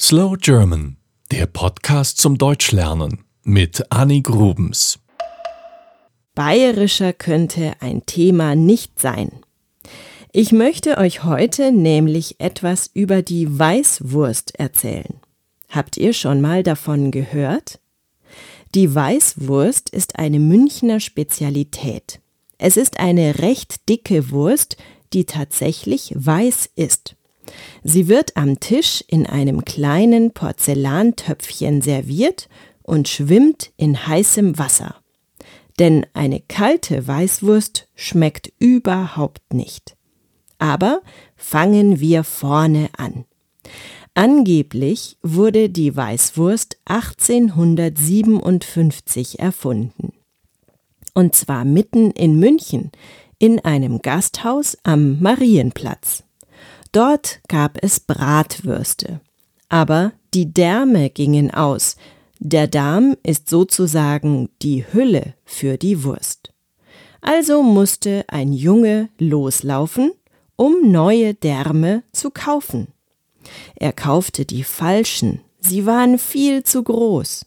Slow German, der Podcast zum Deutschlernen mit Annie Grubens. Bayerischer könnte ein Thema nicht sein. Ich möchte euch heute nämlich etwas über die Weißwurst erzählen. Habt ihr schon mal davon gehört? Die Weißwurst ist eine Münchner Spezialität. Es ist eine recht dicke Wurst, die tatsächlich weiß ist. Sie wird am Tisch in einem kleinen Porzellantöpfchen serviert und schwimmt in heißem Wasser. Denn eine kalte Weißwurst schmeckt überhaupt nicht. Aber fangen wir vorne an. Angeblich wurde die Weißwurst 1857 erfunden. Und zwar mitten in München, in einem Gasthaus am Marienplatz. Dort gab es Bratwürste. Aber die Därme gingen aus. Der Darm ist sozusagen die Hülle für die Wurst. Also musste ein Junge loslaufen, um neue Därme zu kaufen. Er kaufte die falschen, sie waren viel zu groß.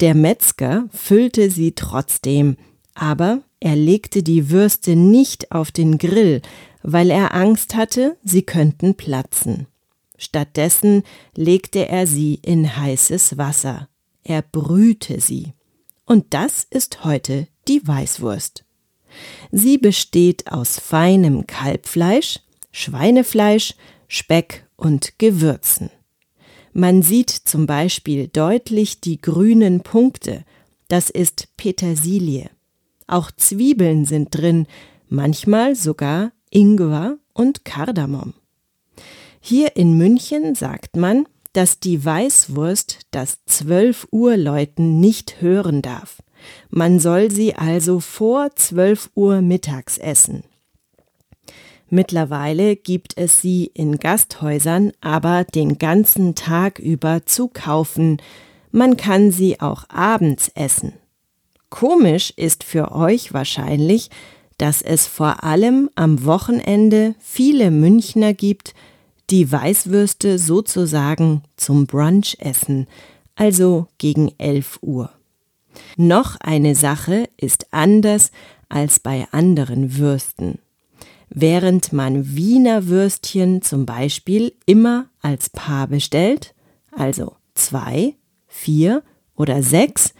Der Metzger füllte sie trotzdem, aber er legte die Würste nicht auf den Grill, weil er Angst hatte, sie könnten platzen. Stattdessen legte er sie in heißes Wasser. Er brühte sie. Und das ist heute die Weißwurst. Sie besteht aus feinem Kalbfleisch, Schweinefleisch, Speck und Gewürzen. Man sieht zum Beispiel deutlich die grünen Punkte, das ist Petersilie. Auch Zwiebeln sind drin, manchmal sogar Ingwer und Kardamom. Hier in München sagt man, dass die Weißwurst das 12 Uhr Läuten nicht hören darf. Man soll sie also vor 12 Uhr mittags essen. Mittlerweile gibt es sie in Gasthäusern aber den ganzen Tag über zu kaufen. Man kann sie auch abends essen. Komisch ist für euch wahrscheinlich, dass es vor allem am Wochenende viele Münchner gibt, die Weißwürste sozusagen zum Brunch essen, also gegen 11 Uhr. Noch eine Sache ist anders als bei anderen Würsten. Während man Wiener Würstchen zum Beispiel immer als Paar bestellt, also zwei, vier oder sechs,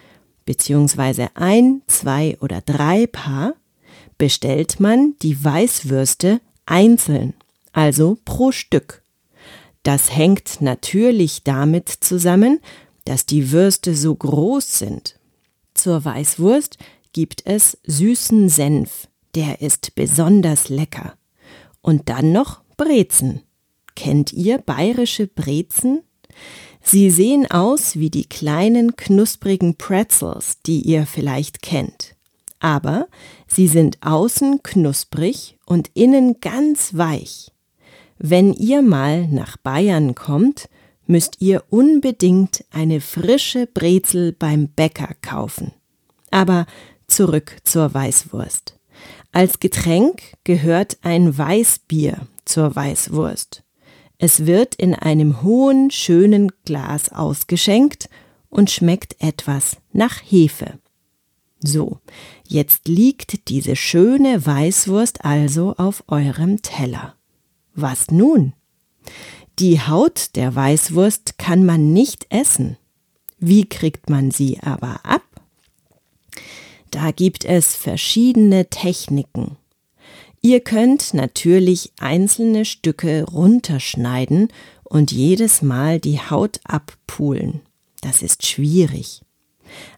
beziehungsweise ein, zwei oder drei Paar, bestellt man die Weißwürste einzeln, also pro Stück. Das hängt natürlich damit zusammen, dass die Würste so groß sind. Zur Weißwurst gibt es süßen Senf, der ist besonders lecker. Und dann noch Brezen. Kennt ihr bayerische Brezen? Sie sehen aus wie die kleinen knusprigen Pretzels, die ihr vielleicht kennt aber sie sind außen knusprig und innen ganz weich. Wenn ihr mal nach Bayern kommt, müsst ihr unbedingt eine frische Brezel beim Bäcker kaufen. Aber zurück zur Weißwurst. Als Getränk gehört ein Weißbier zur Weißwurst. Es wird in einem hohen, schönen Glas ausgeschenkt und schmeckt etwas nach Hefe. So, jetzt liegt diese schöne Weißwurst also auf eurem Teller. Was nun? Die Haut der Weißwurst kann man nicht essen. Wie kriegt man sie aber ab? Da gibt es verschiedene Techniken. Ihr könnt natürlich einzelne Stücke runterschneiden und jedes Mal die Haut abpulen. Das ist schwierig.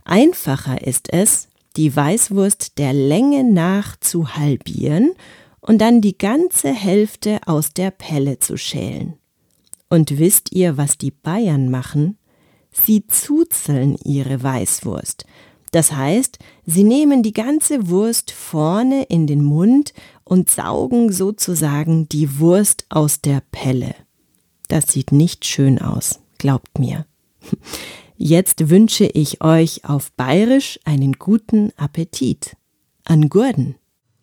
Einfacher ist es, die Weißwurst der Länge nach zu halbieren und dann die ganze Hälfte aus der Pelle zu schälen. Und wisst ihr, was die Bayern machen? Sie zuzeln ihre Weißwurst. Das heißt, sie nehmen die ganze Wurst vorne in den Mund und saugen sozusagen die Wurst aus der Pelle. Das sieht nicht schön aus, glaubt mir. Jetzt wünsche ich euch auf Bayerisch einen guten Appetit. An Gurden.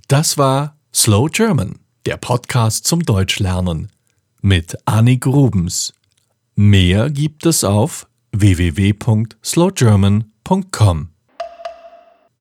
Das war Slow German, der Podcast zum Deutschlernen mit Annik Grubens. Mehr gibt es auf www.slowgerman.com.